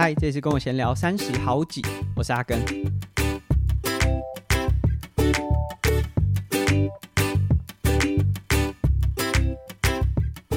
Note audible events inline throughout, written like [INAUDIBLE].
嗨，这次跟我闲聊三十好几，我是阿根。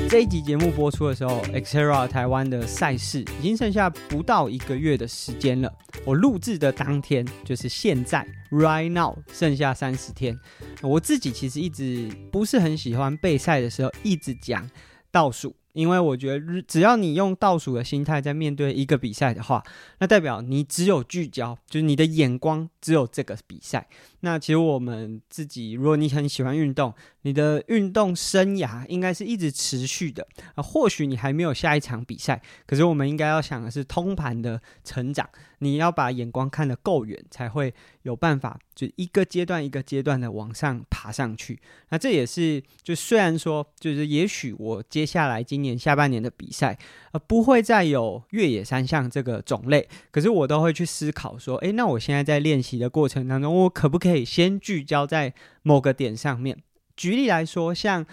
这一集节目播出的时候，Xterra 台湾的赛事已经剩下不到一个月的时间了。我录制的当天就是现在，right now，剩下三十天。我自己其实一直不是很喜欢备赛的时候一直讲倒数。因为我觉得，只要你用倒数的心态在面对一个比赛的话，那代表你只有聚焦，就是你的眼光只有这个比赛。那其实我们自己，如果你很喜欢运动，你的运动生涯应该是一直持续的啊。或许你还没有下一场比赛，可是我们应该要想的是通盘的成长。你要把眼光看得够远，才会有办法，就一个阶段一个阶段的往上爬上去。那这也是，就虽然说，就是也许我接下来今年下半年的比赛，呃，不会再有越野三项这个种类，可是我都会去思考说，诶，那我现在在练习的过程当中，我可不可以可以先聚焦在某个点上面？举例来说，像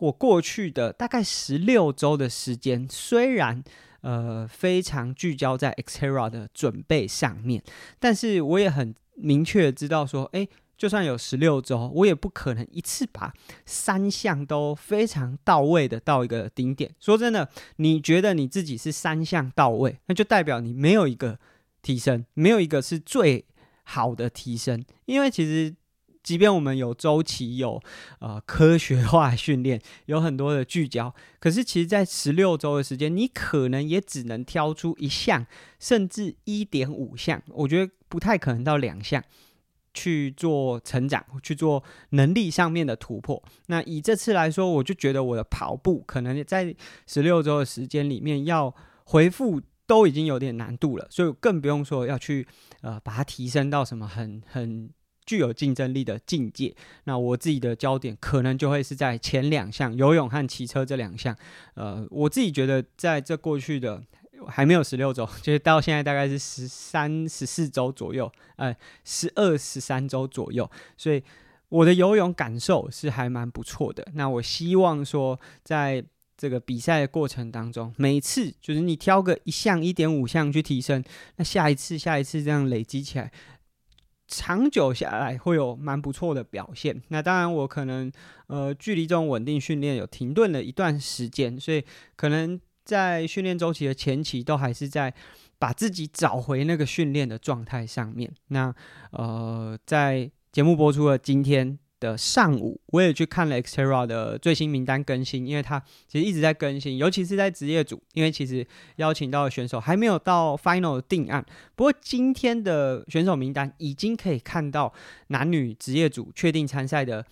我过去的大概十六周的时间，虽然呃，非常聚焦在 Xterra 的准备上面，但是我也很明确知道说，诶，就算有十六周，我也不可能一次把三项都非常到位的到一个顶点。说真的，你觉得你自己是三项到位，那就代表你没有一个提升，没有一个是最好的提升，因为其实。即便我们有周期，有呃科学化训练，有很多的聚焦，可是其实，在十六周的时间，你可能也只能挑出一项，甚至一点五项，我觉得不太可能到两项去做成长，去做能力上面的突破。那以这次来说，我就觉得我的跑步可能在十六周的时间里面要恢复都已经有点难度了，所以更不用说要去呃把它提升到什么很很。具有竞争力的境界，那我自己的焦点可能就会是在前两项游泳和骑车这两项。呃，我自己觉得在这过去的还没有十六周，就是到现在大概是十三、十四周左右，呃，十二、十三周左右，所以我的游泳感受是还蛮不错的。那我希望说，在这个比赛的过程当中，每次就是你挑个一项、一点五项去提升，那下一次、下一次这样累积起来。长久下来会有蛮不错的表现。那当然，我可能呃距离这种稳定训练有停顿了一段时间，所以可能在训练周期的前期都还是在把自己找回那个训练的状态上面。那呃，在节目播出的今天的上午，我也去看了 Xterra 的最新名单更新，因为他其实一直在更新，尤其是在职业组，因为其实邀请到的选手还没有到 final 定案。不过今天的选手名单已经可以看到男女职业组确定参赛的，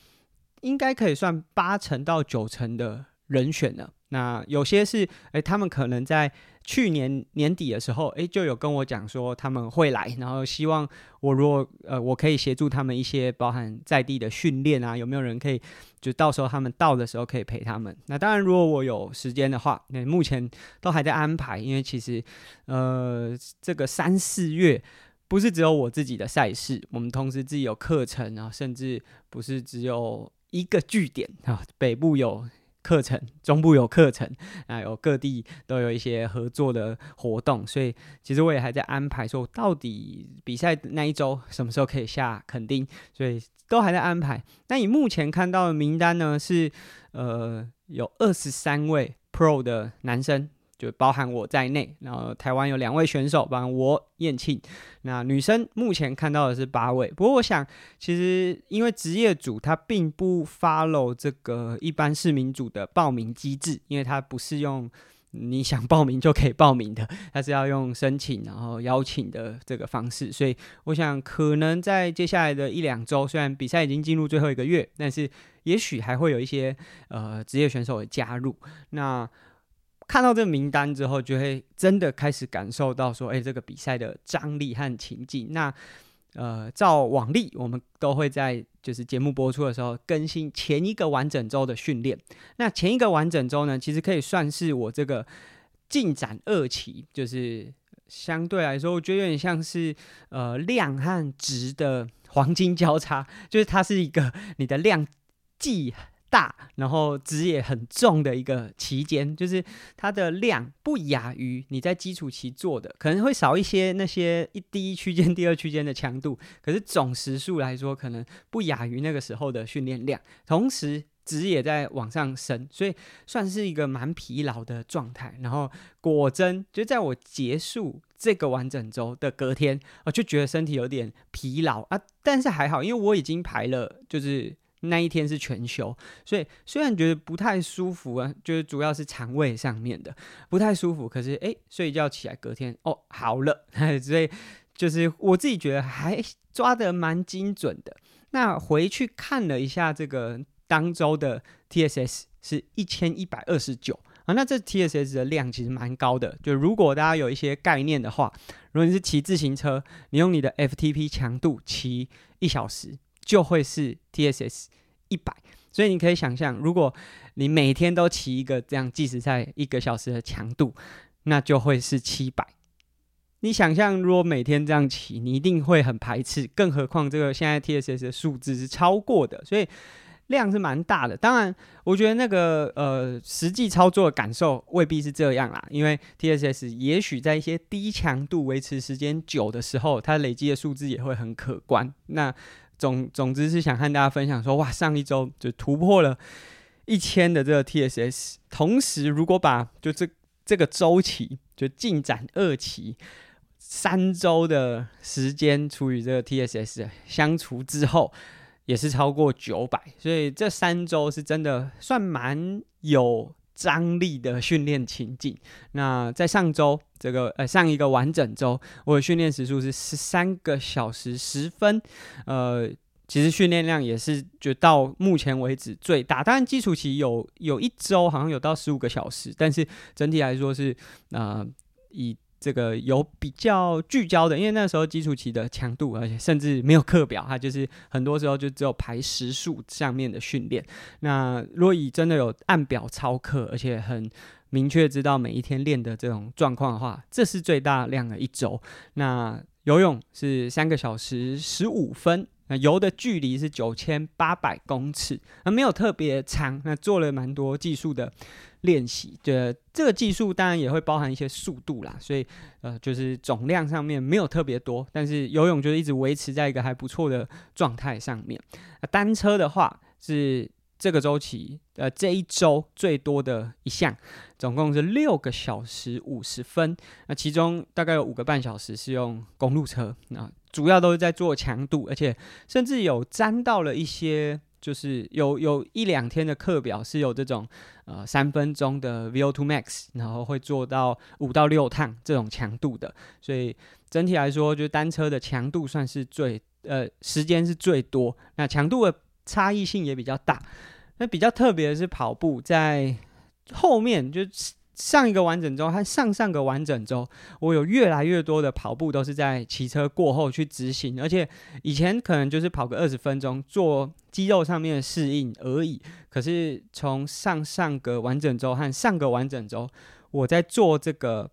应该可以算八成到九成的人选了。那有些是，哎，他们可能在。去年年底的时候，诶，就有跟我讲说他们会来，然后希望我如果呃，我可以协助他们一些包含在地的训练啊，有没有人可以就到时候他们到的时候可以陪他们。那当然，如果我有时间的话，那目前都还在安排，因为其实呃，这个三四月不是只有我自己的赛事，我们同时自己有课程啊，甚至不是只有一个据点啊，北部有。课程中部有课程啊，有各地都有一些合作的活动，所以其实我也还在安排，说到底比赛那一周什么时候可以下垦丁，所以都还在安排。那你目前看到的名单呢，是呃有二十三位 Pro 的男生。就包含我在内，然后台湾有两位选手，包含我燕庆。那女生目前看到的是八位，不过我想，其实因为职业组它并不 follow 这个一般市民组的报名机制，因为它不是用你想报名就可以报名的，它是要用申请然后邀请的这个方式。所以我想，可能在接下来的一两周，虽然比赛已经进入最后一个月，但是也许还会有一些呃职业选手的加入。那看到这个名单之后，就会真的开始感受到说，哎，这个比赛的张力和情境。那呃，照往例，我们都会在就是节目播出的时候更新前一个完整周的训练。那前一个完整周呢，其实可以算是我这个进展二期，就是相对来说，我觉得有点像是呃量和值的黄金交叉，就是它是一个你的量既大，然后值也很重的一个期间，就是它的量不亚于你在基础期做的，可能会少一些那些一第一区间、第二区间的强度，可是总时数来说，可能不亚于那个时候的训练量，同时值也在往上升，所以算是一个蛮疲劳的状态。然后果真就在我结束这个完整周的隔天，我就觉得身体有点疲劳啊，但是还好，因为我已经排了，就是。那一天是全休，所以虽然觉得不太舒服啊，就是主要是肠胃上面的不太舒服，可是诶，睡一觉起来隔天哦好了，[LAUGHS] 所以就是我自己觉得还抓得蛮精准的。那回去看了一下这个当周的 TSS 是一千一百二十九啊，那这 TSS 的量其实蛮高的。就如果大家有一些概念的话，如果你是骑自行车，你用你的 FTP 强度骑一小时。就会是 TSS 一百，所以你可以想象，如果你每天都骑一个这样计时赛一个小时的强度，那就会是七百。你想象，如果每天这样骑，你一定会很排斥，更何况这个现在 TSS 的数字是超过的，所以量是蛮大的。当然，我觉得那个呃实际操作的感受未必是这样啦，因为 TSS 也许在一些低强度维持时间久的时候，它累积的数字也会很可观。那总总之是想和大家分享说，哇，上一周就突破了一千的这个 TSS，同时如果把就这这个周期就进展二期三周的时间除以这个 TSS 相除之后，也是超过九百，所以这三周是真的算蛮有张力的训练情境。那在上周这个呃上一个完整周，我的训练时数是十三个小时十分。呃，其实训练量也是就到目前为止最大。当然基础期有有一周好像有到十五个小时，但是整体来说是呃以。这个有比较聚焦的，因为那时候基础期的强度，而且甚至没有课表，它就是很多时候就只有排时数上面的训练。那如果以真的有按表操课，而且很明确知道每一天练的这种状况的话，这是最大量的一周。那游泳是三个小时十五分。那游的距离是九千八百公尺，那没有特别长。那做了蛮多技术的练习，这这个技术当然也会包含一些速度啦，所以呃，就是总量上面没有特别多，但是游泳就是一直维持在一个还不错的状态上面。那单车的话是。这个周期，呃，这一周最多的一项，总共是六个小时五十分。那其中大概有五个半小时是用公路车，那主要都是在做强度，而且甚至有沾到了一些，就是有有一两天的课表是有这种呃三分钟的 VO2 Max，然后会做到五到六趟这种强度的。所以整体来说，就单车的强度算是最呃时间是最多，那强度的差异性也比较大。那比较特别的是跑步，在后面就上一个完整周和上上个完整周，我有越来越多的跑步都是在骑车过后去执行，而且以前可能就是跑个二十分钟做肌肉上面的适应而已。可是从上上个完整周和上个完整周，我在做这个。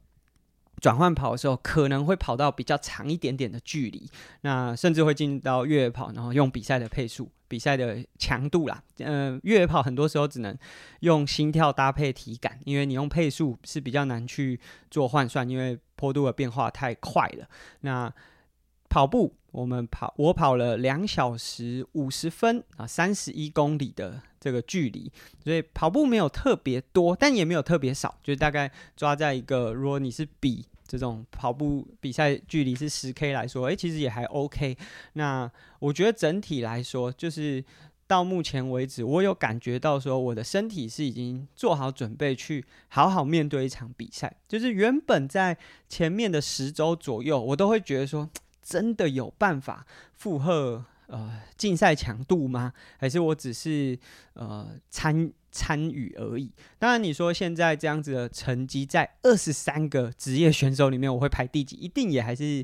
转换跑的时候，可能会跑到比较长一点点的距离，那甚至会进到越野跑，然后用比赛的配速、比赛的强度啦。嗯，越野跑很多时候只能用心跳搭配体感，因为你用配速是比较难去做换算，因为坡度的变化太快了。那跑步，我们跑，我跑了两小时五十分啊，三十一公里的这个距离，所以跑步没有特别多，但也没有特别少，就大概抓在一个，如果你是比这种跑步比赛距离是十 K 来说，诶、其实也还 OK。那我觉得整体来说，就是到目前为止，我有感觉到说，我的身体是已经做好准备去好好面对一场比赛。就是原本在前面的十周左右，我都会觉得说。真的有办法负荷呃竞赛强度吗？还是我只是呃参参与而已？当然，你说现在这样子的成绩，在二十三个职业选手里面，我会排第几？一定也还是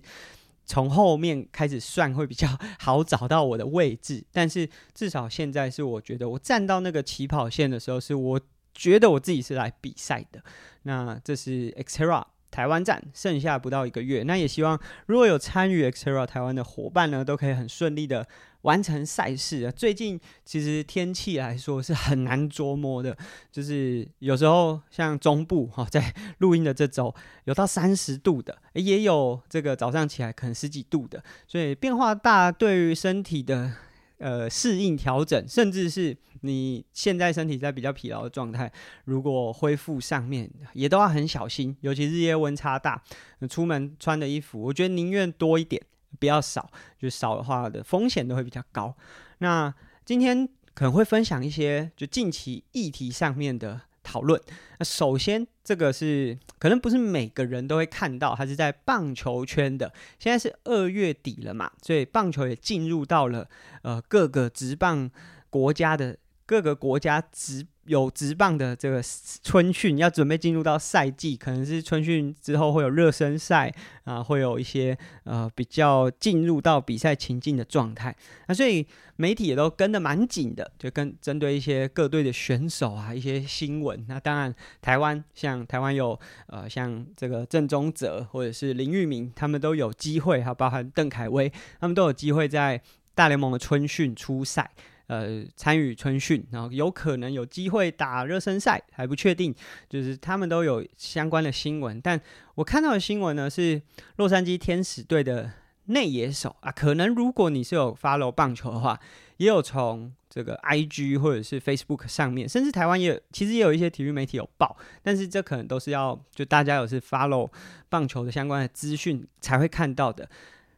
从后面开始算会比较好找到我的位置。[LAUGHS] 但是至少现在是我觉得我站到那个起跑线的时候，是我觉得我自己是来比赛的。那这是 Xterra。台湾站剩下不到一个月，那也希望如果有参与 Xterra 台湾的伙伴呢，都可以很顺利的完成赛事啊。最近其实天气来说是很难捉摸的，就是有时候像中部哈，在录音的这周有到三十度的，也有这个早上起来可能十几度的，所以变化大，对于身体的。呃，适应调整，甚至是你现在身体在比较疲劳的状态，如果恢复上面也都要很小心，尤其日夜温差大，出门穿的衣服，我觉得宁愿多一点，不要少，就少的话的风险都会比较高。那今天可能会分享一些就近期议题上面的。讨论。那首先，这个是可能不是每个人都会看到，它是在棒球圈的。现在是二月底了嘛，所以棒球也进入到了呃各个职棒国家的各个国家职。有直棒的这个春训要准备进入到赛季，可能是春训之后会有热身赛啊，会有一些呃比较进入到比赛情境的状态。那所以媒体也都跟得蛮紧的，就跟针对一些各队的选手啊一些新闻。那当然台湾像台湾有呃像这个郑宗哲或者是林玉明，他们都有机会，还包含邓凯威，他们都有机会在大联盟的春训出赛。呃，参与春训，然后有可能有机会打热身赛，还不确定。就是他们都有相关的新闻，但我看到的新闻呢是洛杉矶天使队的内野手啊，可能如果你是有 follow 棒球的话，也有从这个 IG 或者是 Facebook 上面，甚至台湾也有，其实也有一些体育媒体有报，但是这可能都是要就大家有是 follow 棒球的相关的资讯才会看到的。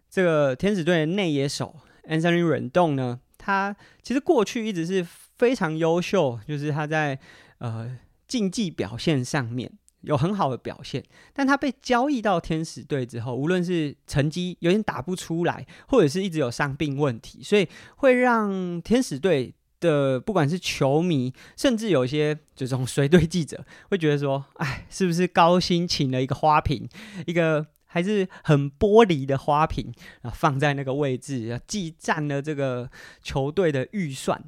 这个天使队的内野手 Anthony Rendon 呢？他其实过去一直是非常优秀，就是他在呃竞技表现上面有很好的表现。但他被交易到天使队之后，无论是成绩有点打不出来，或者是一直有伤病问题，所以会让天使队的不管是球迷，甚至有一些这种随队记者会觉得说：“哎，是不是高薪请了一个花瓶，一个？”还是很玻璃的花瓶啊，放在那个位置，既占了这个球队的预算，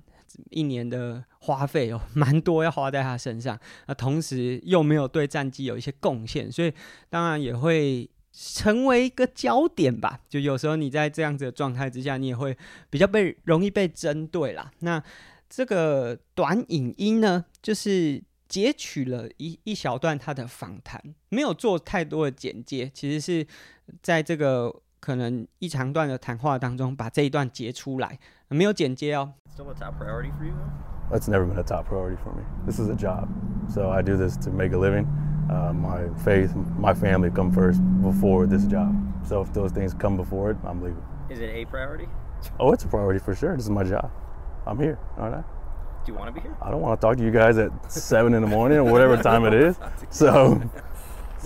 一年的花费哦蛮多要花在他身上，那同时又没有对战绩有一些贡献，所以当然也会成为一个焦点吧。就有时候你在这样子的状态之下，你也会比较被容易被针对啦。那这个短影音呢，就是。截取了一一小段他的访谈，没有做太多的剪接，其实是在这个可能一长段的谈话当中把这一段截出来，没有剪接哦。Still a top priority for you? That's never been a top priority for me. This is a job, so I do this to make a living. Uh, my faith, my family come first before this job. So if those things come before it, I'm leaving. Is it a priority? Oh, it's a priority for sure. This is my job. I'm here, aren't I? Do you want to be here? I don't want to talk to you guys at seven in the morning or whatever time [LAUGHS] it is. So,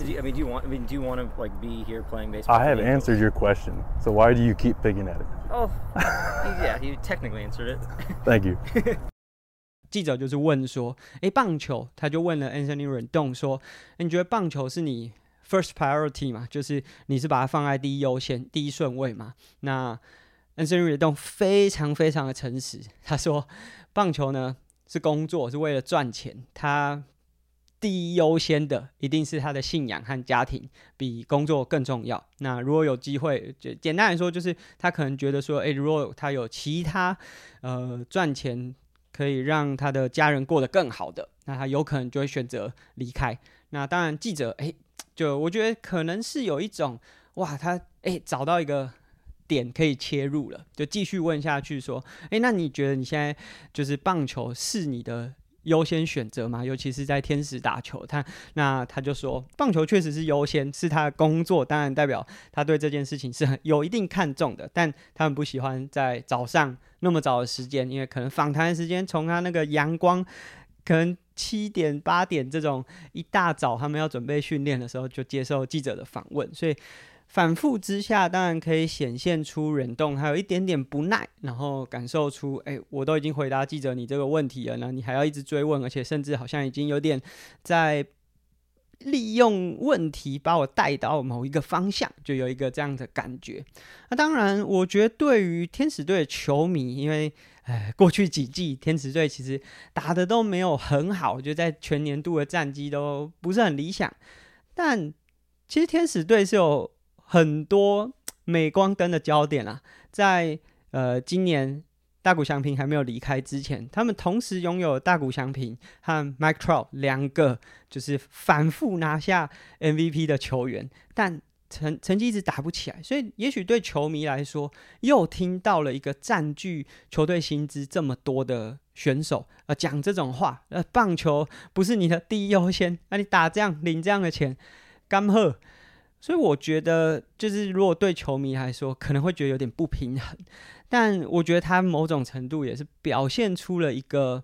you, I mean, do you want? I mean, do you want to like be here playing baseball? I have answered your question. So why do you keep picking at it? Oh, [LAUGHS] yeah, you technically answered it. [LAUGHS] Thank you. 记者就是问说，诶，棒球，他就问了 Anthony Rendon 说，你觉得棒球是你 first priority 吗？就是你是把它放在第一优先、第一顺位吗？那 Anthony Redon 非常非常的诚实，他说。棒球呢是工作，是为了赚钱。他第一优先的一定是他的信仰和家庭，比工作更重要。那如果有机会，就简单来说，就是他可能觉得说，诶，如果他有其他呃赚钱可以让他的家人过得更好的，那他有可能就会选择离开。那当然，记者诶，就我觉得可能是有一种哇，他诶找到一个。点可以切入了，就继续问下去说，诶，那你觉得你现在就是棒球是你的优先选择吗？尤其是在天使打球，他那他就说，棒球确实是优先，是他的工作，当然代表他对这件事情是很有一定看重的，但他们不喜欢在早上那么早的时间，因为可能访谈时间从他那个阳光，可能七点八点这种一大早他们要准备训练的时候就接受记者的访问，所以。反复之下，当然可以显现出忍动还有一点点不耐，然后感受出，哎，我都已经回答记者你这个问题了，那你还要一直追问，而且甚至好像已经有点在利用问题把我带到某一个方向，就有一个这样的感觉。那当然，我觉得对于天使队的球迷，因为，哎，过去几季天使队其实打得都没有很好，就在全年度的战绩都不是很理想，但。其实天使队是有很多镁光灯的焦点啊，在呃今年大谷翔平还没有离开之前，他们同时拥有大谷翔平和 Mike Trout 两个就是反复拿下 MVP 的球员，但成成绩一直打不起来，所以也许对球迷来说，又听到了一个占据球队薪资这么多的选手，呃，讲这种话，呃，棒球不是你的第一优先，那、你打这样领这样的钱，干贺。所以我觉得，就是如果对球迷来说，可能会觉得有点不平衡，但我觉得他某种程度也是表现出了一个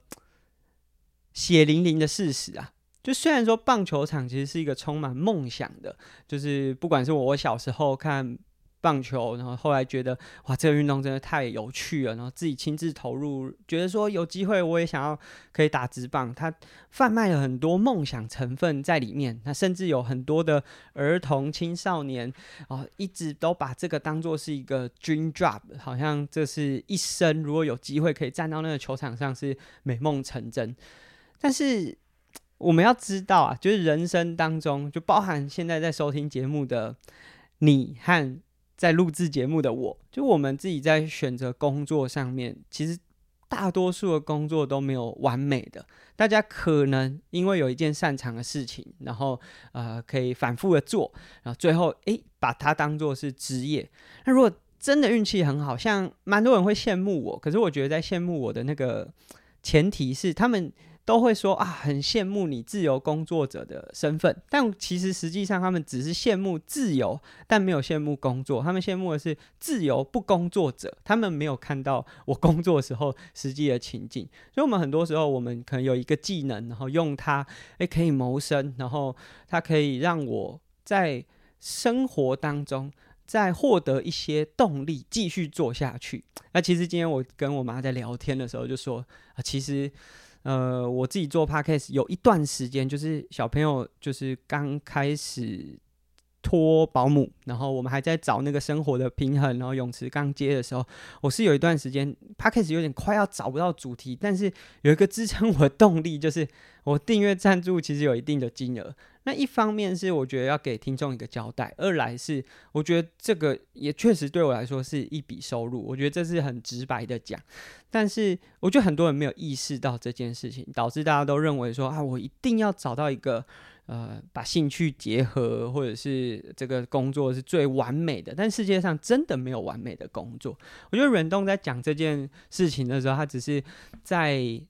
血淋淋的事实啊。就虽然说棒球场其实是一个充满梦想的，就是不管是我小时候看棒球，然后后来觉得哇，这个运动真的太有趣了，然后自己亲自投入，觉得说有机会我也想要可以打直棒，它贩卖了很多梦想成分在里面，那甚至有很多的儿童青少年哦，一直都把这个当做是一个 dream job，好像这是一生如果有机会可以站到那个球场上是美梦成真，但是。我们要知道啊，就是人生当中，就包含现在在收听节目的你和在录制节目的我，就我们自己在选择工作上面，其实大多数的工作都没有完美的。大家可能因为有一件擅长的事情，然后呃可以反复的做，然后最后诶把它当做是职业。那如果真的运气很好，像蛮多人会羡慕我，可是我觉得在羡慕我的那个前提是他们。都会说啊，很羡慕你自由工作者的身份，但其实实际上他们只是羡慕自由，但没有羡慕工作。他们羡慕的是自由不工作者，他们没有看到我工作的时候实际的情景。所以，我们很多时候，我们可能有一个技能，然后用它，诶，可以谋生，然后它可以让我在生活当中再获得一些动力，继续做下去。那其实今天我跟我妈在聊天的时候就说啊，其实。呃，我自己做 podcast 有一段时间，就是小朋友就是刚开始托保姆，然后我们还在找那个生活的平衡，然后泳池刚接的时候，我是有一段时间 podcast 有点快要找不到主题，但是有一个支撑我的动力，就是我订阅赞助其实有一定的金额。那一方面是我觉得要给听众一个交代，二来是我觉得这个也确实对我来说是一笔收入，我觉得这是很直白的讲。但是我觉得很多人没有意识到这件事情，导致大家都认为说啊，我一定要找到一个呃把兴趣结合，或者是这个工作是最完美的。但世界上真的没有完美的工作。我觉得远东在讲这件事情的时候，他只是在。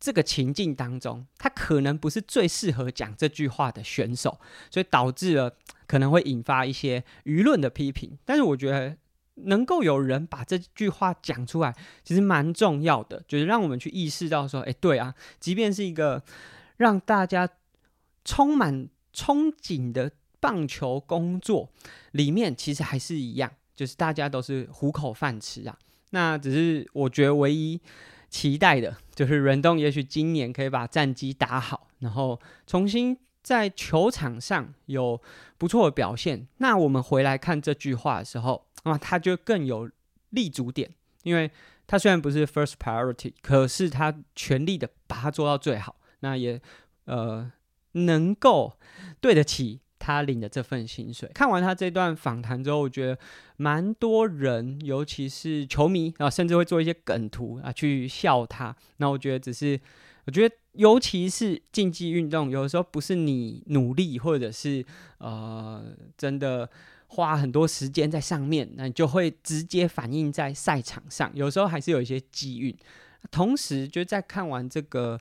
这个情境当中，他可能不是最适合讲这句话的选手，所以导致了可能会引发一些舆论的批评。但是我觉得能够有人把这句话讲出来，其实蛮重要的，就是让我们去意识到说，哎，对啊，即便是一个让大家充满憧憬的棒球工作里面，其实还是一样，就是大家都是糊口饭吃啊。那只是我觉得唯一。期待的就是忍冬，也许今年可以把战绩打好，然后重新在球场上有不错的表现。那我们回来看这句话的时候，啊，他就更有立足点，因为他虽然不是 first priority，可是他全力的把它做到最好，那也呃能够对得起。他领的这份薪水，看完他这段访谈之后，我觉得蛮多人，尤其是球迷啊，甚至会做一些梗图啊，去笑他。那我觉得只是，我觉得尤其是竞技运动，有的时候不是你努力，或者是呃真的花很多时间在上面，那你就会直接反映在赛场上。有时候还是有一些机运。同时，就在看完这个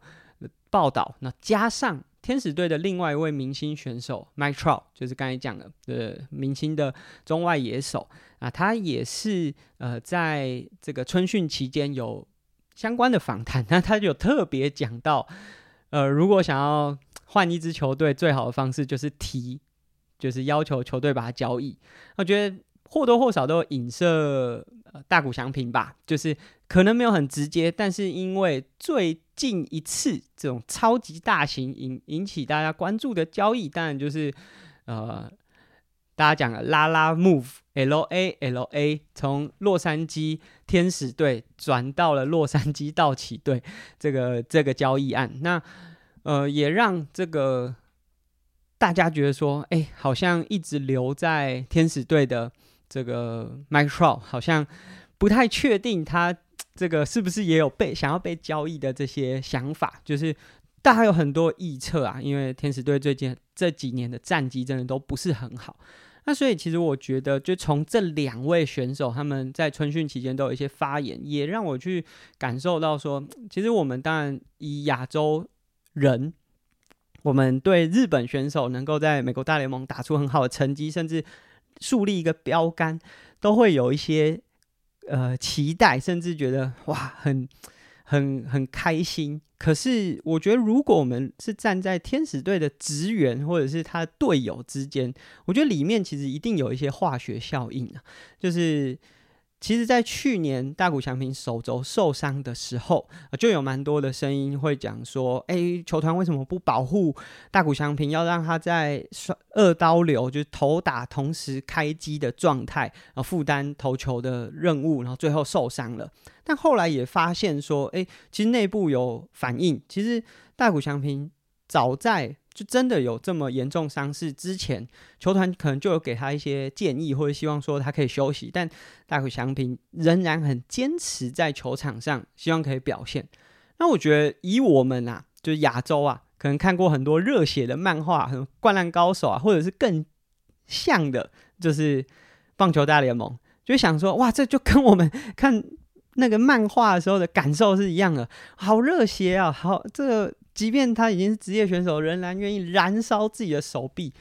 报道，那加上。天使队的另外一位明星选手 Mike Trout，就是刚才讲的呃明星的中外野手啊，他也是呃在这个春训期间有相关的访谈，那他就有特别讲到，呃，如果想要换一支球队，最好的方式就是提，就是要求球队把他交易。我觉得或多或少都有影射。大谷翔平吧，就是可能没有很直接，但是因为最近一次这种超级大型引引起大家关注的交易，当然就是呃，大家讲的拉拉 move，L A L A，从洛杉矶天使队转到了洛杉矶道奇队，这个这个交易案，那呃也让这个大家觉得说，哎、好像一直留在天使队的这个 Mike Trout 好像不太确定他这个是不是也有被想要被交易的这些想法，就是大家有很多臆测啊，因为天使队最近这几年的战绩真的都不是很好。那所以其实我觉得，就从这两位选手他们在春训期间都有一些发言，也让我去感受到说，其实我们当然以亚洲人，我们对日本选手能够在美国大联盟打出很好的成绩，甚至树立一个标杆，都会有一些呃期待，甚至觉得哇很。很很开心，可是我觉得，如果我们是站在天使队的职员或者是他的队友之间，我觉得里面其实一定有一些化学效应啊，就是。其实，在去年大谷翔平手肘受伤的时候，就有蛮多的声音会讲说：“哎，球团为什么不保护大谷翔平，要让他在二刀流，就是投打同时开机的状态，然后负担投球的任务，然后最后受伤了。”但后来也发现说：“哎，其实内部有反应，其实大谷翔平早在。”就真的有这么严重伤势之前，球团可能就有给他一些建议，或者希望说他可以休息，但大谷翔平仍然很坚持在球场上，希望可以表现。那我觉得以我们啊，就是亚洲啊，可能看过很多热血的漫画，什么灌篮高手啊，或者是更像的，就是棒球大联盟，就想说哇，这就跟我们看那个漫画的时候的感受是一样的，好热血啊，好这个。即便他已经是职业选手，仍然愿意燃烧自己的手臂。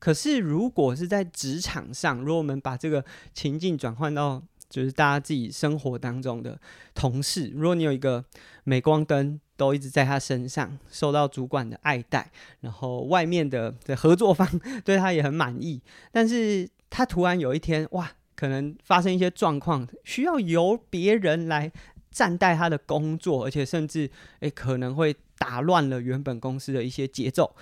可是，如果是在职场上，如果我们把这个情境转换到就是大家自己生活当中的同事，如果你有一个镁光灯都一直在他身上，受到主管的爱戴，然后外面的的合作方对他也很满意，但是他突然有一天，哇，可能发生一些状况，需要由别人来暂代他的工作，而且甚至诶可能会。打乱了原本公司的一些节奏，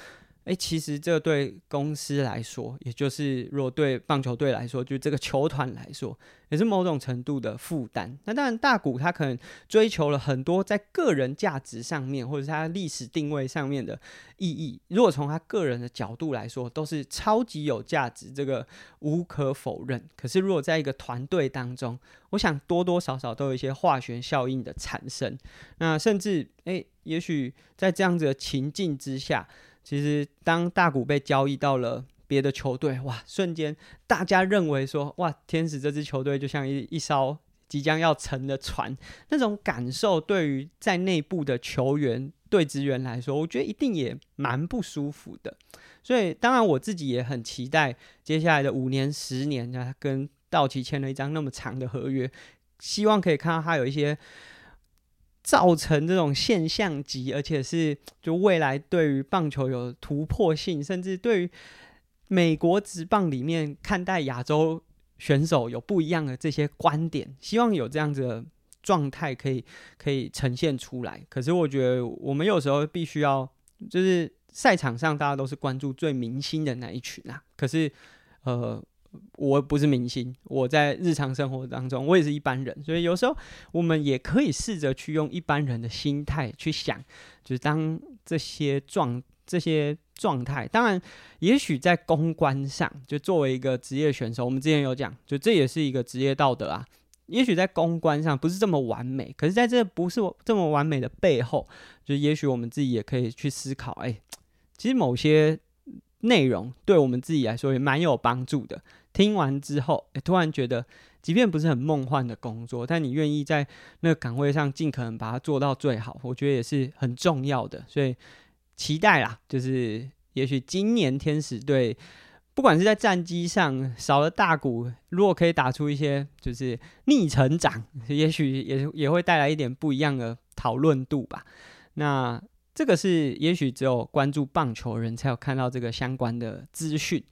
诶，其实这对公司来说，也就是如果对棒球队来说，就这个球团来说，也是某种程度的负担。那当然，大谷他可能追求了很多在个人价值上面，或者是他历史定位上面的意义。如果从他个人的角度来说，都是超级有价值，这个无可否认。可是，如果在一个团队当中，我想多多少少都有一些化学效应的产生。那甚至，诶，也许在这样子的情境之下，其实当大谷被交易到了。别的球队哇，瞬间大家认为说哇，天使这支球队就像一一艘即将要沉的船，那种感受对于在内部的球员、队职员来说，我觉得一定也蛮不舒服的。所以当然我自己也很期待接下来的五年、十年，他跟道奇签了一张那么长的合约，希望可以看到他有一些造成这种现象级，而且是就未来对于棒球有突破性，甚至对于。美国职棒里面看待亚洲选手有不一样的这些观点，希望有这样子的状态可以可以呈现出来。可是我觉得我们有时候必须要，就是赛场上大家都是关注最明星的那一群啊。可是呃，我不是明星，我在日常生活当中我也是一般人，所以有时候我们也可以试着去用一般人的心态去想，就是当这些状这些。状态当然，也许在公关上，就作为一个职业选手，我们之前有讲，就这也是一个职业道德啊。也许在公关上不是这么完美，可是在这不是这么完美的背后，就也许我们自己也可以去思考，哎，其实某些内容对我们自己来说也蛮有帮助的。听完之后，突然觉得，即便不是很梦幻的工作，但你愿意在那个岗位上尽可能把它做到最好，我觉得也是很重要的。所以。期待啦，就是也许今年天使队，不管是在战绩上少了大股，如果可以打出一些就是逆成长，也许也也会带来一点不一样的讨论度吧。那这个是也许只有关注棒球人才有看到这个相关的资讯。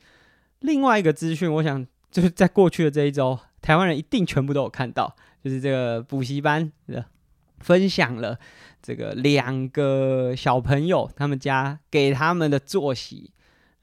另外一个资讯，我想就是在过去的这一周，台湾人一定全部都有看到，就是这个补习班的。分享了这个两个小朋友他们家给他们的作息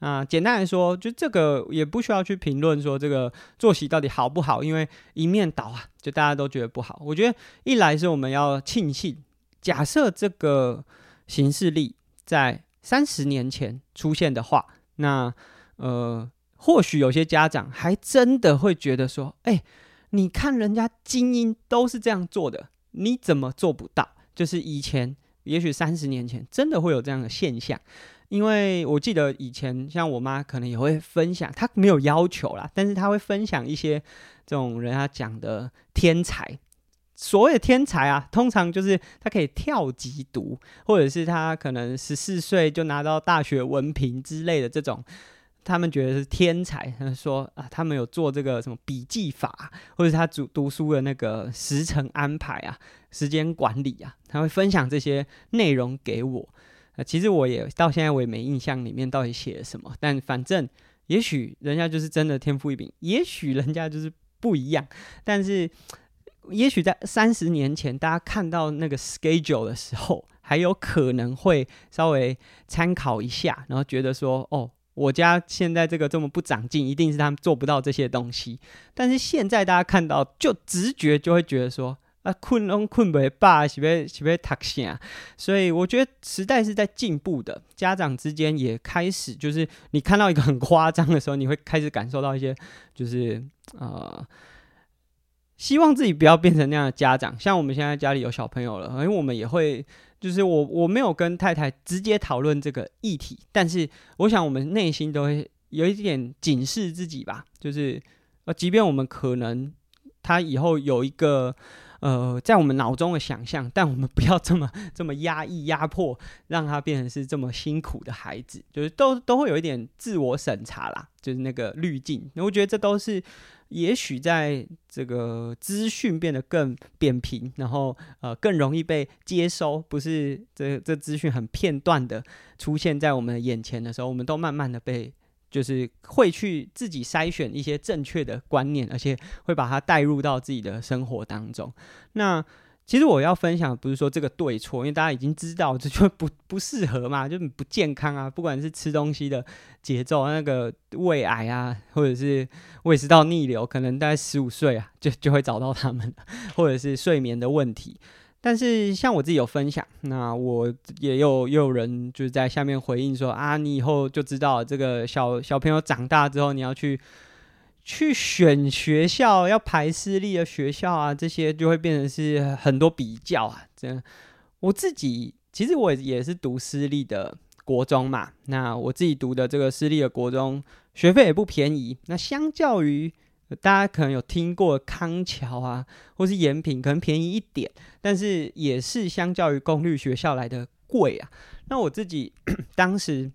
啊，简单来说，就这个也不需要去评论说这个作息到底好不好，因为一面倒啊，就大家都觉得不好。我觉得一来是我们要庆幸，假设这个行事力在三十年前出现的话，那呃，或许有些家长还真的会觉得说，哎、你看人家精英都是这样做的，你怎么做不到？就是以前，也许三十年前，真的会有这样的现象。因为我记得以前，像我妈可能也会分享，她没有要求啦，但是她会分享一些这种人家讲的天才。所谓的天才啊，通常就是他可以跳级读，或者是他可能十四岁就拿到大学文凭之类的这种，他们觉得是天才。他说啊，他们有做这个什么笔记法，或者是他读读书的那个时程安排啊，时间管理啊，他会分享这些内容给我。啊，其实我也到现在我也没印象里面到底写了什么，但反正也许人家就是真的天赋异禀，也许人家就是不一样，但是。也许在三十年前，大家看到那个 schedule 的时候，还有可能会稍微参考一下，然后觉得说：“哦，我家现在这个这么不长进，一定是他们做不到这些东西。”但是现在大家看到，就直觉就会觉得说：“啊，困拢困不饱，是不是是不是读？”所以我觉得时代是在进步的，家长之间也开始就是你看到一个很夸张的时候，你会开始感受到一些就是呃。希望自己不要变成那样的家长，像我们现在家里有小朋友了，因为我们也会，就是我我没有跟太太直接讨论这个议题，但是我想我们内心都会有一点警示自己吧，就是呃，即便我们可能他以后有一个呃在我们脑中的想象，但我们不要这么这么压抑压迫，让他变成是这么辛苦的孩子，就是都都会有一点自我审查啦，就是那个滤镜，我觉得这都是。也许在这个资讯变得更扁平，然后呃更容易被接收，不是这这资讯很片段的出现在我们眼前的时候，我们都慢慢的被就是会去自己筛选一些正确的观念，而且会把它带入到自己的生活当中。那。其实我要分享，不是说这个对错，因为大家已经知道这就 [LAUGHS] 不不适合嘛，就不健康啊。不管是吃东西的节奏，那个胃癌啊，或者是胃食道逆流，可能大概十五岁啊，就就会找到他们，[LAUGHS] 或者是睡眠的问题。但是像我自己有分享，那我也有也有人就是在下面回应说啊，你以后就知道这个小小朋友长大之后，你要去。去选学校，要排私立的学校啊，这些就会变成是很多比较啊。这样，我自己其实我也是读私立的国中嘛。那我自己读的这个私立的国中，学费也不便宜。那相较于大家可能有听过康桥啊，或是延平，可能便宜一点，但是也是相较于公立学校来的贵啊。那我自己当时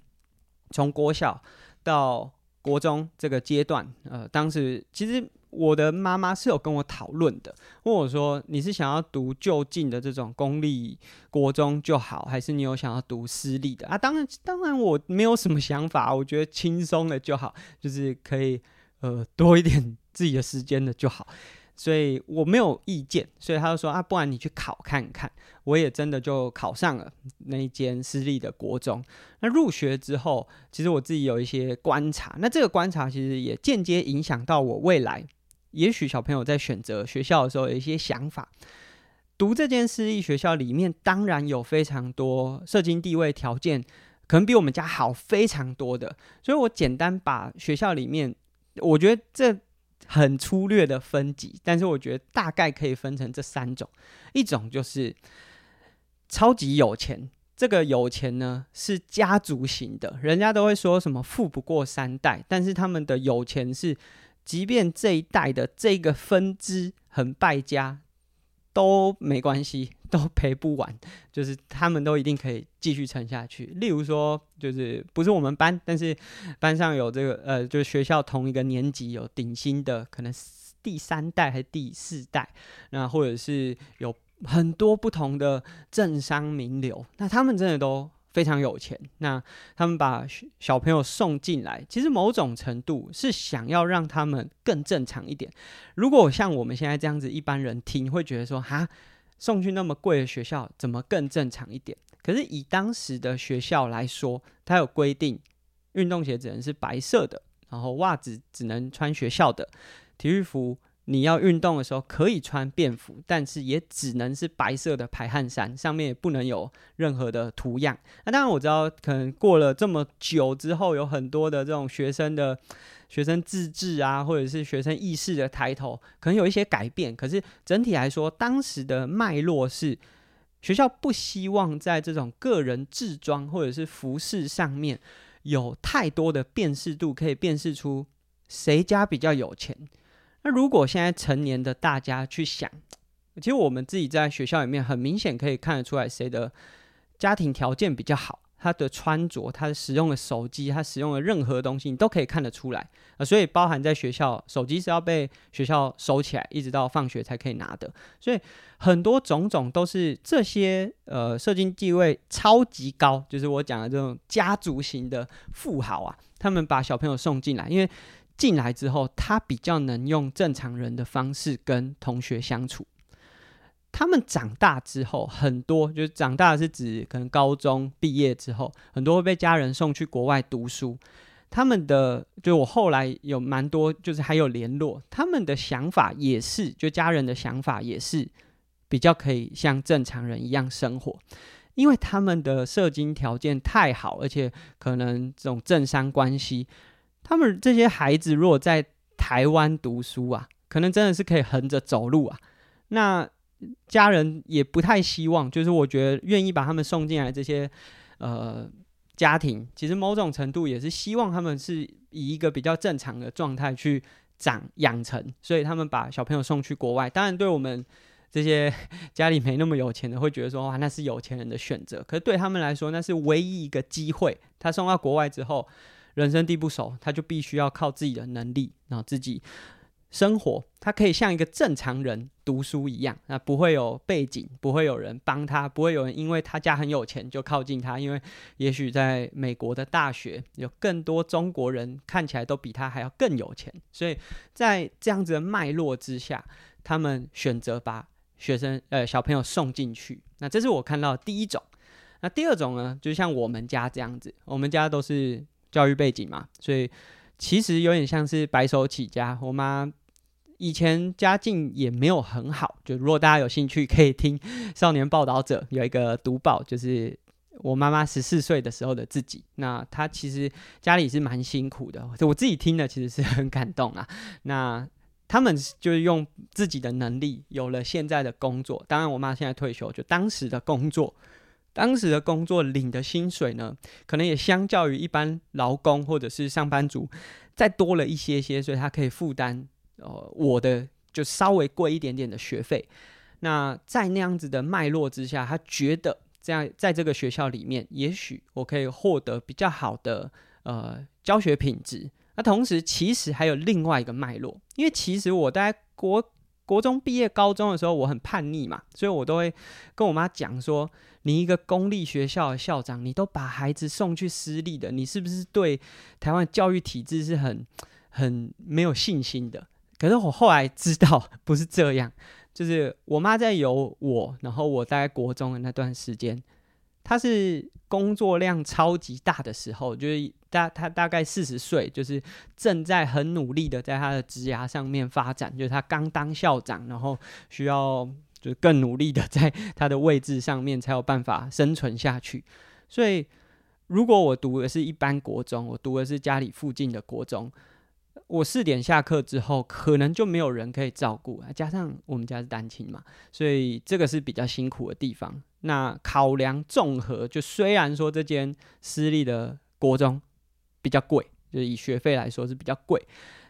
从国小到国中这个阶段，呃，当时其实我的妈妈是有跟我讨论的，问我说：“你是想要读就近的这种公立国中就好，还是你有想要读私立的？”啊，当然，当然我没有什么想法，我觉得轻松的就好，就是可以呃多一点自己的时间的就好。所以我没有意见，所以他就说啊，不然你去考看看。我也真的就考上了那一间私立的国中。那入学之后，其实我自己有一些观察。那这个观察其实也间接影响到我未来。也许小朋友在选择学校的时候有一些想法。读这间私立学校里面，当然有非常多社经地位条件，可能比我们家好非常多的。所以我简单把学校里面，我觉得这。很粗略的分级，但是我觉得大概可以分成这三种：一种就是超级有钱，这个有钱呢是家族型的，人家都会说什么富不过三代，但是他们的有钱是，即便这一代的这个分支很败家。都没关系，都 [LAUGHS] 赔不完，就是他们都一定可以继续撑下去。例如说，就是不是我们班，但是班上有这个呃，就是学校同一个年级有顶薪的，可能第三代还是第四代，那或者是有很多不同的政商名流，那他们真的都。非常有钱，那他们把小朋友送进来，其实某种程度是想要让他们更正常一点。如果像我们现在这样子，一般人听会觉得说，哈，送去那么贵的学校，怎么更正常一点？可是以当时的学校来说，它有规定，运动鞋只能是白色的，然后袜子只能穿学校的，体育服你要运动的时候可以穿便服，但是也只能是白色的排汗衫，上面也不能有任何的图样。那当然我知道，可能过了这么久之后，有很多的这种学生的学生自治啊，或者是学生意识的抬头，可能有一些改变。可是整体来说，当时的脉络是学校不希望在这种个人制装或者是服饰上面有太多的辨识度，可以辨识出谁家比较有钱。那如果现在成年的大家去想，其实我们自己在学校里面很明显可以看得出来，谁的家庭条件比较好，他的穿着、他使用的手机、他使用的任何东西，你都可以看得出来啊。所以包含在学校，手机是要被学校收起来，一直到放学才可以拿的。所以很多种种都是这些呃，社经地位超级高，就是我讲的这种家族型的富豪啊，他们把小朋友送进来，因为。进来之后，他比较能用正常人的方式跟同学相处。他们长大之后，很多就是长大是指可能高中毕业之后，很多会被家人送去国外读书。他们的就我后来有蛮多，就是还有联络，他们的想法也是，就家人的想法也是比较可以像正常人一样生活，因为他们的社经条件太好，而且可能这种政商关系。他们这些孩子如果在台湾读书啊，可能真的是可以横着走路啊。那家人也不太希望，就是我觉得愿意把他们送进来这些呃家庭，其实某种程度也是希望他们是以一个比较正常的状态去长养成，所以他们把小朋友送去国外。当然，对我们这些 [LAUGHS] 家里没那么有钱的，会觉得说哇，那是有钱人的选择。可是对他们来说，那是唯一一个机会。他送到国外之后。人生地不熟，他就必须要靠自己的能力，然后自己生活。他可以像一个正常人读书一样，那不会有背景，不会有人帮他，不会有人因为他家很有钱就靠近他。因为也许在美国的大学有更多中国人看起来都比他还要更有钱，所以在这样子的脉络之下，他们选择把学生呃小朋友送进去。那这是我看到的第一种。那第二种呢，就像我们家这样子，我们家都是。教育背景嘛，所以其实有点像是白手起家。我妈以前家境也没有很好，就如果大家有兴趣，可以听 [LAUGHS]《少年报道者》有一个读报，就是我妈妈十四岁的时候的自己。那她其实家里是蛮辛苦的，我自己听了其实是很感动啊。那他们就是用自己的能力有了现在的工作。当然，我妈现在退休，就当时的工作。当时的工作领的薪水呢，可能也相较于一般劳工或者是上班族再多了一些些，所以他可以负担呃我的就稍微贵一点点的学费。那在那样子的脉络之下，他觉得这样在这个学校里面，也许我可以获得比较好的呃教学品质。那同时，其实还有另外一个脉络，因为其实我在国国中毕业、高中的时候，我很叛逆嘛，所以我都会跟我妈讲说：“你一个公立学校的校长，你都把孩子送去私立的，你是不是对台湾教育体制是很很没有信心的？”可是我后来知道 [LAUGHS] 不是这样，就是我妈在有我，然后我大概国中的那段时间。她是工作量超级大的时候，就是大她大概四十岁，就是正在很努力的在她的职涯上面发展，就是她刚当校长，然后需要就是更努力的在她的位置上面才有办法生存下去。所以，如果我读的是一般国中，我读的是家里附近的国中。我四点下课之后，可能就没有人可以照顾啊，加上我们家是单亲嘛，所以这个是比较辛苦的地方。那考量综合，就虽然说这间私立的国中比较贵，就是以学费来说是比较贵，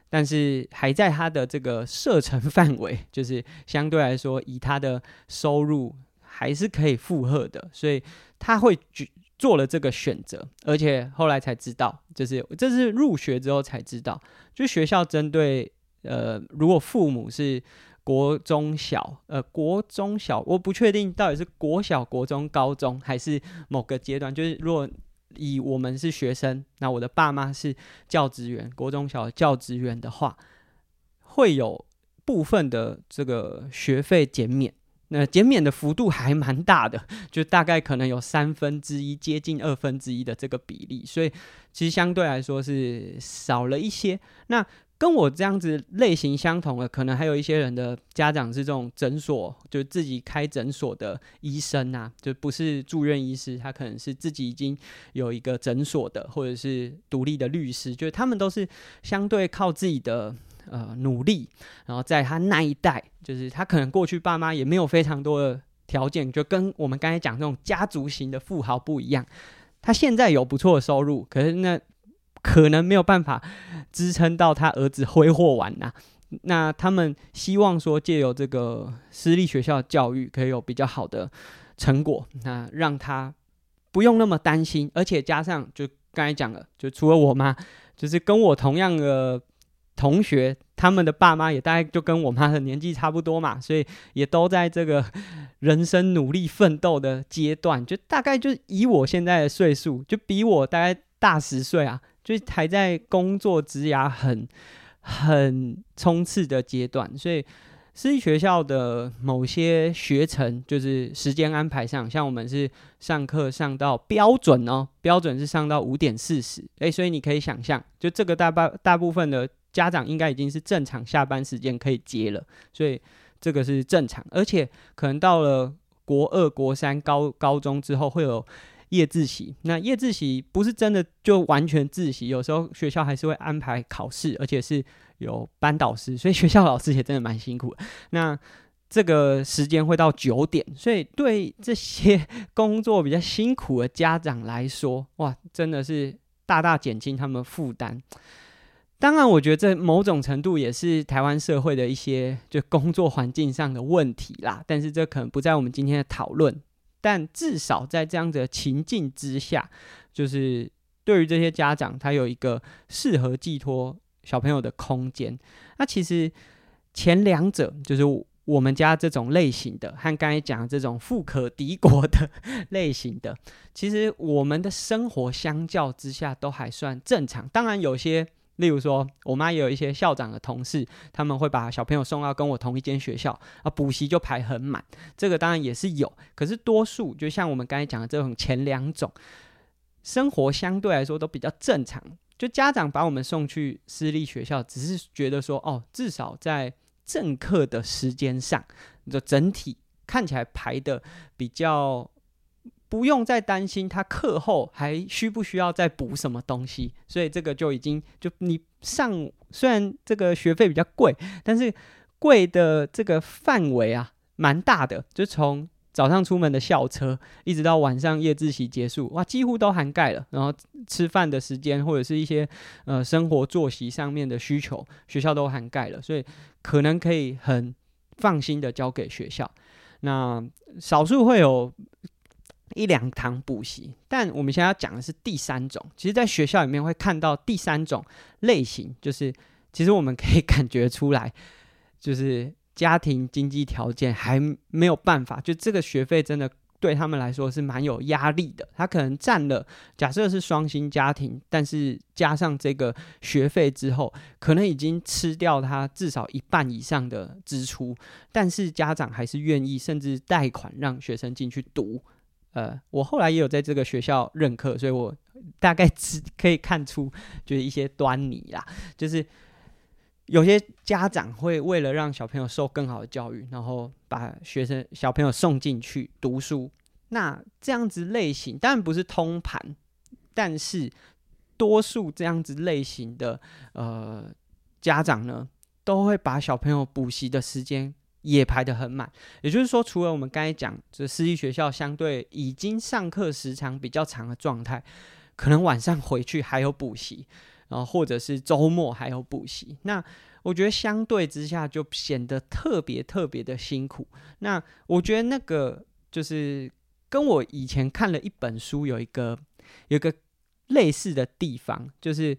但是还在他的这个射程 [LAUGHS] 范围，就是相对来说以他的收入还是可以负荷的，所以他会举。做了这个选择，而且后来才知道，就是这是入学之后才知道，就学校针对呃，如果父母是国中小，呃，国中小，我不确定到底是国小、国中、高中，还是某个阶段。就是如果以我们是学生，那我的爸妈是教职员，国中小教职员的话，会有部分的这个学费减免。那减免的幅度还蛮大的，就大概可能有三分之一，接近二分之一的这个比例，所以其实相对来说是少了一些。那跟我这样子类型相同的，可能还有一些人的家长是这种诊所，就自己开诊所的医生啊，就不是住院医师，他可能是自己已经有一个诊所的，或者是独立的律师，就是他们都是相对靠自己的呃努力，然后在他那一代，就是他可能过去爸妈也没有非常多的条件，就跟我们刚才讲这种家族型的富豪不一样，他现在有不错的收入，可是那。可能没有办法支撑到他儿子挥霍完呐、那他们希望说，借由这个私立学校教育，可以有比较好的成果，那让他不用那么担心。而且加上，就刚才讲了，就除了我妈，就是跟我同样的同学，他们的爸妈也大概就跟我妈的年纪差不多嘛，[LAUGHS] 所以也都在这个 [LAUGHS] 人生努力奋斗的阶段，就大概就以我现在的岁数，就比我大概大十岁啊。就还在工作职涯很很冲刺的阶段，所以私立学校的某些学程，就是时间安排上，像我们是上课上到标准哦，标准是上到五点四十，诶，所以你可以想象，就这个大半大部分的家长应该已经是正常下班时间可以接了，所以这个是正常，而且可能到了国二、国三、高高中之后会有。夜自习，那夜自习不是真的就完全自习，有时候学校还是会安排考试，而且是有班导师，所以学校老师也真的蛮辛苦。那这个时间会到九点，所以对这些工作比较辛苦的家长来说，哇，真的是大大减轻他们负担。当然，我觉得这某种程度也是台湾社会的一些就工作环境上的问题啦，但是这可能不在我们今天的讨论。但至少在这样子的情境之下，就是对于这些家长，他有一个适合寄托小朋友的空间。那其实前两者，就是我们家这种类型的，和刚才讲的这种富可敌国的 [LAUGHS] 类型的，其实我们的生活相较之下都还算正常。当然有些。例如说，我妈也有一些校长的同事，他们会把小朋友送到跟我同一间学校啊，补习就排很满。这个当然也是有，可是多数就像我们刚才讲的这种前两种，生活相对来说都比较正常。就家长把我们送去私立学校，只是觉得说，哦，至少在正课的时间上，就整体看起来排得比较。不用再担心他课后还需不需要再补什么东西，所以这个就已经就你上，虽然这个学费比较贵，但是贵的这个范围啊蛮大的，就从早上出门的校车，一直到晚上夜自习结束，哇，几乎都涵盖了。然后吃饭的时间或者是一些呃生活作息上面的需求，学校都涵盖了，所以可能可以很放心的交给学校。那少数会有。一两堂补习，但我们现在要讲的是第三种。其实，在学校里面会看到第三种类型，就是其实我们可以感觉出来，就是家庭经济条件还没有办法，就这个学费真的对他们来说是蛮有压力的。他可能占了，假设是双薪家庭，但是加上这个学费之后，可能已经吃掉他至少一半以上的支出，但是家长还是愿意，甚至贷款让学生进去读。呃，我后来也有在这个学校任课，所以我大概只可以看出就是一些端倪啦。就是有些家长会为了让小朋友受更好的教育，然后把学生小朋友送进去读书。那这样子类型当然不是通盘，但是多数这样子类型的呃家长呢，都会把小朋友补习的时间。也排得很满，也就是说，除了我们刚才讲，这私立学校相对已经上课时长比较长的状态，可能晚上回去还有补习，然后或者是周末还有补习。那我觉得相对之下就显得特别特别的辛苦。那我觉得那个就是跟我以前看了一本书有一个有一个类似的地方，就是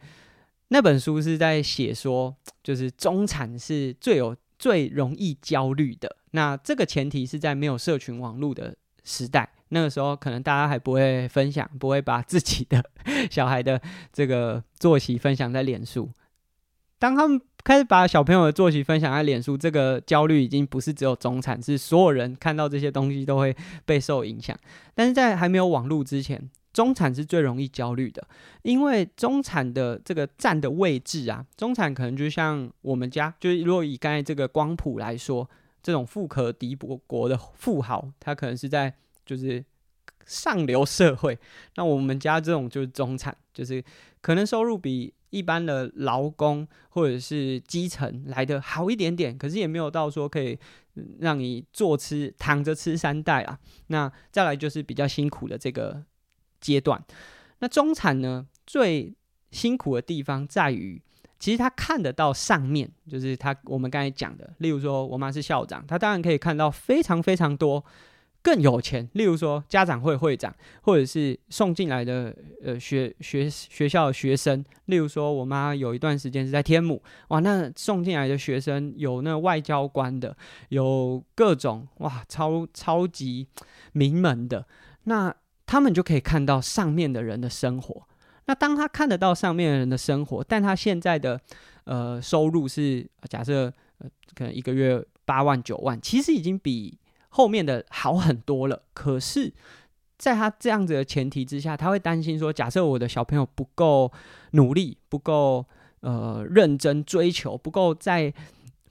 那本书是在写说，就是中产是最有。最容易焦虑的，那这个前提是在没有社群网络的时代，那个时候可能大家还不会分享，不会把自己的小孩的这个作息分享在脸书。[LAUGHS] 当他们开始把小朋友的作息分享在脸书，这个焦虑已经不是只有中产，是所有人看到这些东西都会备受影响。但是在还没有网络之前，中产是最容易焦虑的，因为中产的这个站的位置啊，中产可能就像我们家，就是如果以刚才这个光谱来说，这种富可敌国国的富豪，他可能是在就是上流社会，那我们家这种就是中产，就是可能收入比一般的劳工或者是基层来得好一点点，可是也没有到说可以让你坐吃躺着吃三代啊。那再来就是比较辛苦的这个阶段。那中产呢，最辛苦的地方在于，其实他看得到上面，就是他我们刚才讲的，例如说我妈是校长，他当然可以看到非常非常多。更有钱，例如说家长会会长，或者是送进来的呃学学学校的学生，例如说我妈有一段时间是在天母，哇，那送进来的学生有那外交官的，有各种哇超超级名门的，那他们就可以看到上面的人的生活。那当他看得到上面的人的生活，但他现在的呃收入是假设可能一个月八万九万，其实已经比。后面的好很多了，可是，在他这样子的前提之下，他会担心说，假设我的小朋友不够努力，不够呃认真追求，不够在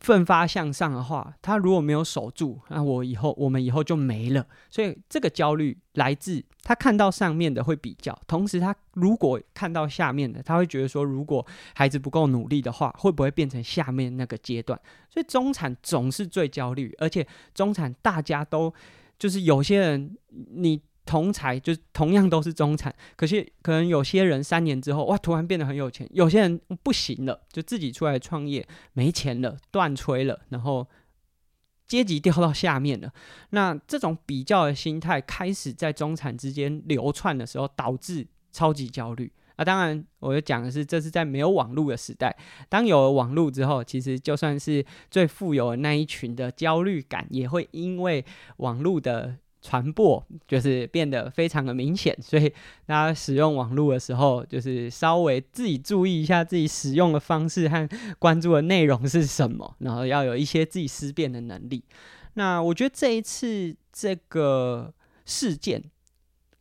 奋发向上的话，他如果没有守住，那我以后我们以后就没了。所以这个焦虑来自他看到上面的会比较，同时他如果看到下面的，他会觉得说，如果孩子不够努力的话，会不会变成下面那个阶段？所以中产总是最焦虑，而且中产大家都就是有些人你。同才就同样都是中产，可是可能有些人三年之后哇，突然变得很有钱；有些人不行了，就自己出来创业，没钱了，断炊了，然后阶级掉到下面了。那这种比较的心态开始在中产之间流窜的时候，导致超级焦虑啊！当然，我要讲的是，这是在没有网络的时代。当有了网络之后，其实就算是最富有的那一群的焦虑感，也会因为网络的。传播就是变得非常的明显，所以大家使用网络的时候，就是稍微自己注意一下自己使用的方式和关注的内容是什么，然后要有一些自己思辨的能力。那我觉得这一次这个事件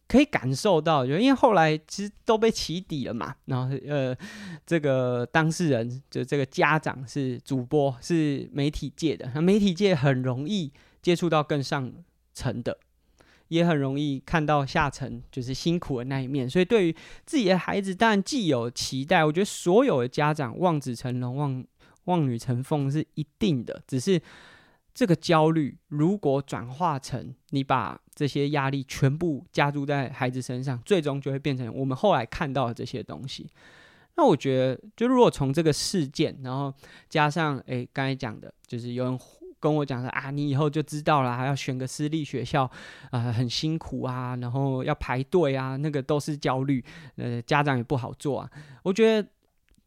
可以感受到，就因为后来其实都被起底了嘛，然后呃，这个当事人就这个家长是主播，是媒体界的，那媒体界很容易接触到更上层的。也很容易看到下层就是辛苦的那一面，所以对于自己的孩子，当然既有期待。我觉得所有的家长望子成龙、望望女成凤是一定的，只是这个焦虑如果转化成你把这些压力全部加注在孩子身上，最终就会变成我们后来看到的这些东西。那我觉得，就如果从这个事件，然后加上诶刚才讲的，就是有人。跟我讲说啊，你以后就知道了，还要选个私立学校，啊、呃，很辛苦啊，然后要排队啊，那个都是焦虑，呃，家长也不好做啊。我觉得，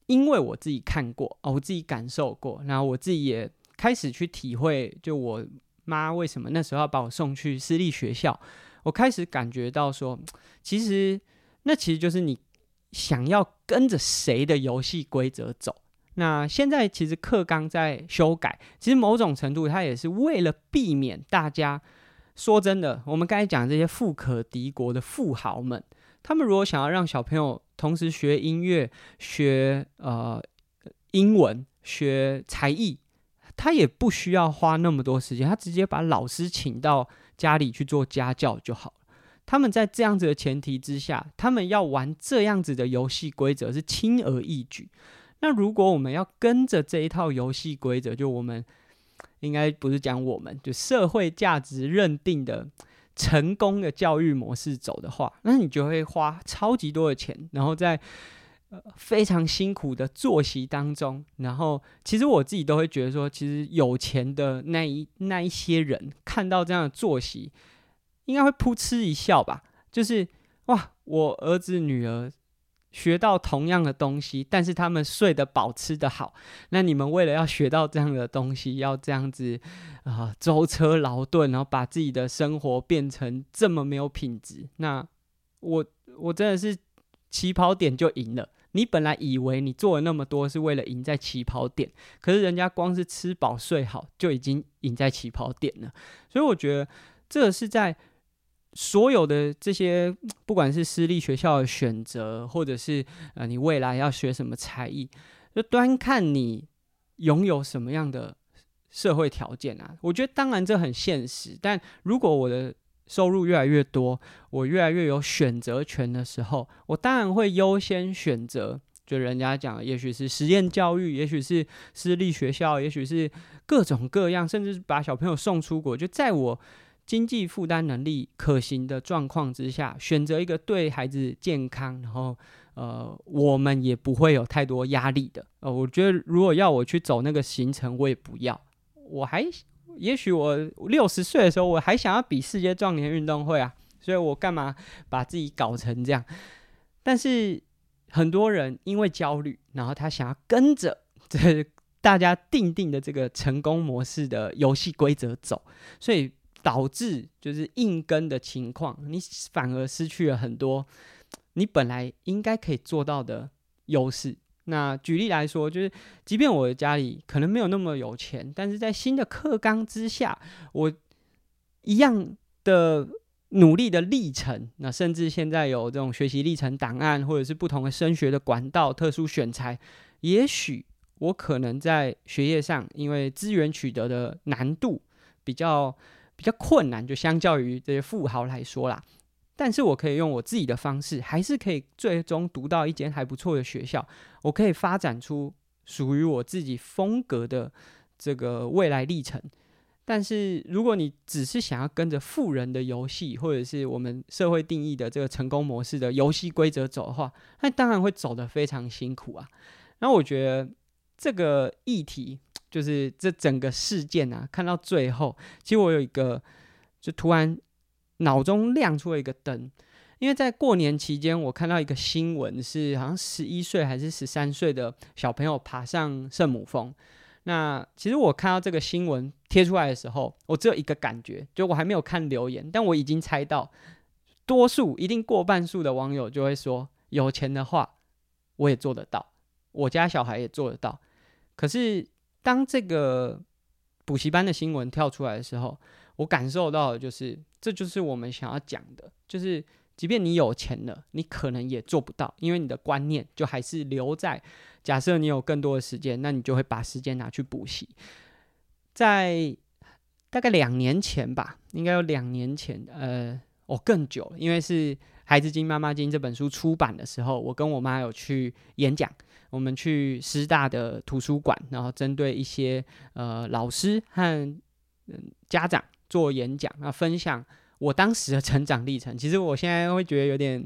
因为我自己看过，哦，我自己感受过，然后我自己也开始去体会，就我妈为什么那时候要把我送去私立学校，我开始感觉到说，其实那其实就是你想要跟着谁的游戏规则走。那现在其实课纲在修改，其实某种程度它也是为了避免大家说真的，我们刚才讲这些富可敌国的富豪们，他们如果想要让小朋友同时学音乐、学呃英文、学才艺，他也不需要花那么多时间，他直接把老师请到家里去做家教就好了。他们在这样子的前提之下，他们要玩这样子的游戏规则是轻而易举。那如果我们要跟着这一套游戏规则，就我们应该不是讲我们，就社会价值认定的成功的教育模式走的话，那你就会花超级多的钱，然后在呃非常辛苦的作息当中，然后其实我自己都会觉得说，其实有钱的那一那一些人看到这样的作息，应该会噗嗤一笑吧，就是哇，我儿子女儿。学到同样的东西，但是他们睡得饱，吃得好。那你们为了要学到这样的东西，要这样子啊，舟车劳顿，然后把自己的生活变成这么没有品质。那我我真的是起跑点就赢了。你本来以为你做了那么多是为了赢在起跑点，可是人家光是吃饱睡好就已经赢在起跑点了。所以我觉得这是在所有的这些，不管是私立学校的选择，或者是呃你未来要学什么才艺，就端看你拥有什么样的社会条件啊。我觉得当然这很现实，但如果我的收入越来越多，我越来越有选择权的时候，我当然会优先选择。就人家讲，也许是实验教育，也许是私立学校，也许是各种各样，甚至是把小朋友送出国。就在我经济负担能力可行的状况之下，选择一个对孩子健康，然后呃，我们也不会有太多压力的。呃，我觉得如果要我去走那个行程，我也不要。我还也许我六十岁的时候，我还想要比世界壮年运动会啊，所以我干嘛把自己搞成这样？但是。很多人因为焦虑，然后他想要跟着这大家定定的这个成功模式的游戏规则走，所以导致就是硬跟的情况，你反而失去了很多 [TSK] 你本来应该可以做到的优势。那举例来说，就是即便我的家里可能没有那么有钱，但是在新的课纲之下，我一样的。努力的历程，那甚至现在有这种学习历程档案，或者是不同的升学的管道、特殊选材，也许我可能在学业上，因为资源取得的难度比较比较困难，就相较于这些富豪来说啦。但是我可以用我自己的方式，还是可以最终读到一间还不错的学校，我可以发展出属于我自己风格的这个未来历程。但是，如果你只是想要跟着富人的游戏，或者是我们社会定义的这个成功模式的游戏规则走的话，那当然会走得非常辛苦啊。那我觉得这个议题，就是这整个事件啊，看到最后，其实我有一个，就突然脑中亮出了一个灯，因为在过年期间，我看到一个新闻，是好像十一岁还是十三岁的小朋友爬上圣母峰。那其实我看到这个新闻贴出来的时候，我只有一个感觉，就我还没有看留言，但我已经猜到，多数一定过半数的网友就会说，有钱的话我也做得到，我家小孩也做得到。可是当这个补习班的新闻跳出来的时候，我感受到的就是，这就是我们想要讲的，就是。即便你有钱了，你可能也做不到，因为你的观念就还是留在假设你有更多的时间，那你就会把时间拿去补习。在大概两年前吧，应该有两年前，呃，哦更久了，因为是《孩子经妈妈经》这本书出版的时候，我跟我妈有去演讲，我们去师大的图书馆，然后针对一些呃老师和嗯家长做演讲，那分享。我当时的成长历程，其实我现在会觉得有点，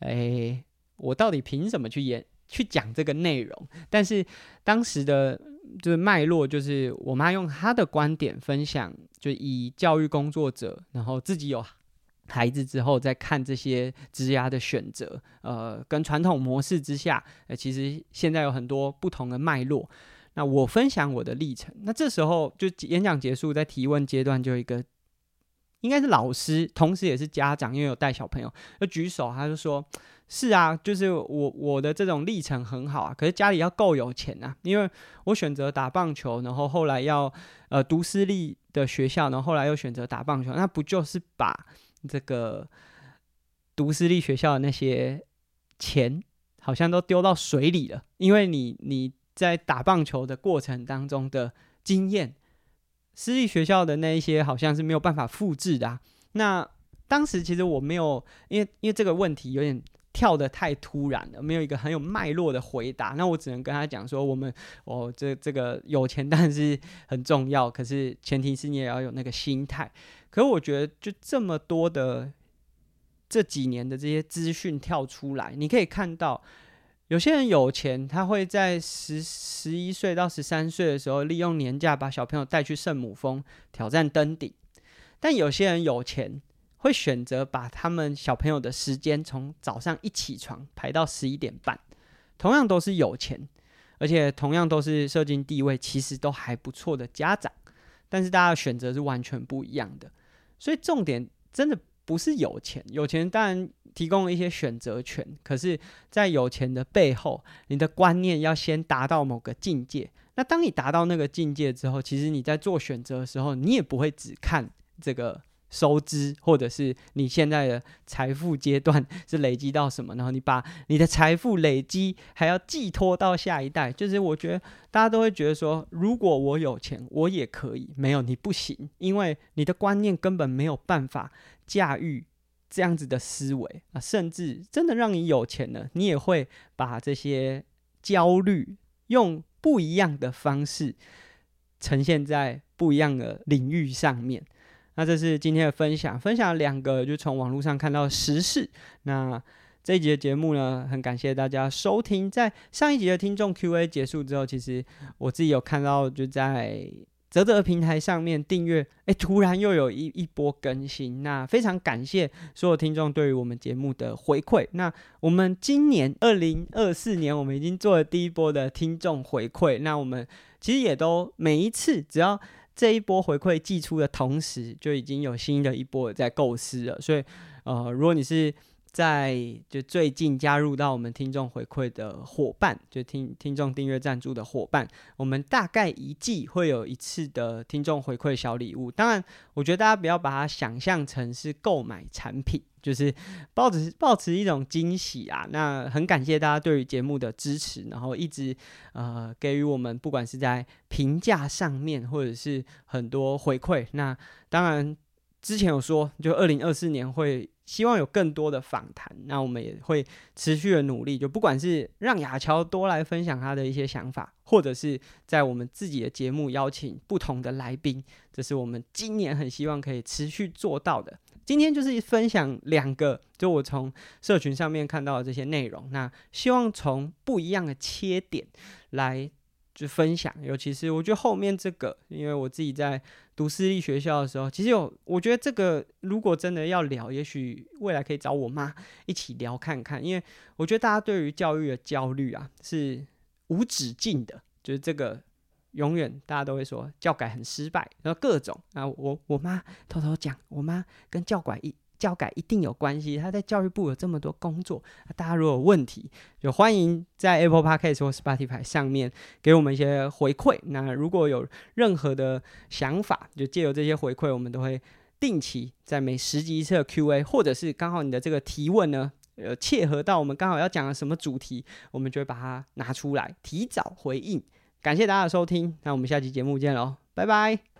哎、我到底凭什么去演去讲这个内容？但是当时的就是脉络，就是我妈用她的观点分享，就以教育工作者，然后自己有孩子之后再看这些职涯的选择，呃，跟传统模式之下，呃，其实现在有很多不同的脉络。那我分享我的历程，那这时候就演讲结束，在提问阶段就一个。应该是老师，同时也是家长，因为有带小朋友，就举手，他就说：“是啊，就是我我的这种历程很好啊，可是家里要够有钱啊，因为我选择打棒球，然后后来要呃读私立的学校，然后后来又选择打棒球，那不就是把这个读私立学校的那些钱好像都丢到水里了？因为你你在打棒球的过程当中的经验。”私立学校的那一些好像是没有办法复制的啊。那当时其实我没有，因为因为这个问题有点跳得太突然了，没有一个很有脉络的回答。那我只能跟他讲说，我们哦，这这个有钱当然是很重要，可是前提是你也要有那个心态。可是我觉得就这么多的这几年的这些资讯跳出来，你可以看到。有些人有钱，他会在十十一岁到十三岁的时候，利用年假把小朋友带去圣母峰挑战登顶。但有些人有钱，会选择把他们小朋友的时间从早上一起床排到十一点半。同样都是有钱，而且同样都是社经地位其实都还不错的家长，但是大家的选择是完全不一样的。所以重点真的不是有钱，有钱当然。提供了一些选择权，可是，在有钱的背后，你的观念要先达到某个境界。那当你达到那个境界之后，其实你在做选择的时候，你也不会只看这个收支，或者是你现在的财富阶段是累积到什么，然后你把你的财富累积还要寄托到下一代，就是我觉得大家都会觉得说，如果我有钱，我也可以。没有，你不行，因为你的观念根本没有办法驾驭这样子的思维啊，甚至真的让你有钱了，你也会把这些焦虑用不一样的方式呈现在不一样的领域上面。那这是今天的分享，分享两个就从网络上看到的时事。那这一集的节目呢，很感谢大家收听。在上一集的听众 Q&A 结束之后，其实我自己有看到，就在泽泽平台上面订阅，哎，突然又有一一波更新。那非常感谢所有听众对于我们节目的回馈。那我们今年二零二四年，我们已经做了第一波的听众回馈。那我们其实也都每一次只要。这一波回馈寄出的同时，就已经有新的一波在构思了。所以，呃，如果你是在就最近加入到我们听众回馈的伙伴，就听听众订阅赞助的伙伴，我们大概一季会有一次的听众回馈小礼物。当然，我觉得大家不要把它想象成是购买产品。就是抱持抱持一种惊喜啊，那很感谢大家对于节目的支持，然后一直呃给予我们不管是在评价上面，或者是很多回馈。那当然之前有说，就二零二四年会希望有更多的访谈，那我们也会持续的努力，就不管是让亚乔多来分享他的一些想法，或者是在我们自己的节目邀请不同的来宾，这是我们今年很希望可以持续做到的。今天就是分享两个，就我从社群上面看到的这些内容。那希望从不一样的切点来就分享，尤其是我觉得后面这个，因为我自己在读私立学校的时候，其实有我觉得这个如果真的要聊，也许未来可以找我妈一起聊看看，因为我觉得大家对于教育的焦虑啊是无止境的，就是这个。永远大家都会说教改很失败，然后各种啊，我我妈偷偷讲，我妈跟教改一教改一定有关系，她在教育部有这么多工作。大家如果有问题，就欢迎在 Apple Podcast 或 Spotify 上面给我们一些回馈。那如果有任何的想法，就借由这些回馈，我们都会定期在每十集一次的 Q&A，或者是刚好你的这个提问呢，呃，切合到我们刚好要讲的什么主题，我们就会把它拿出来提早回应。感谢大家的收听，那我们下期节目见喽，拜拜。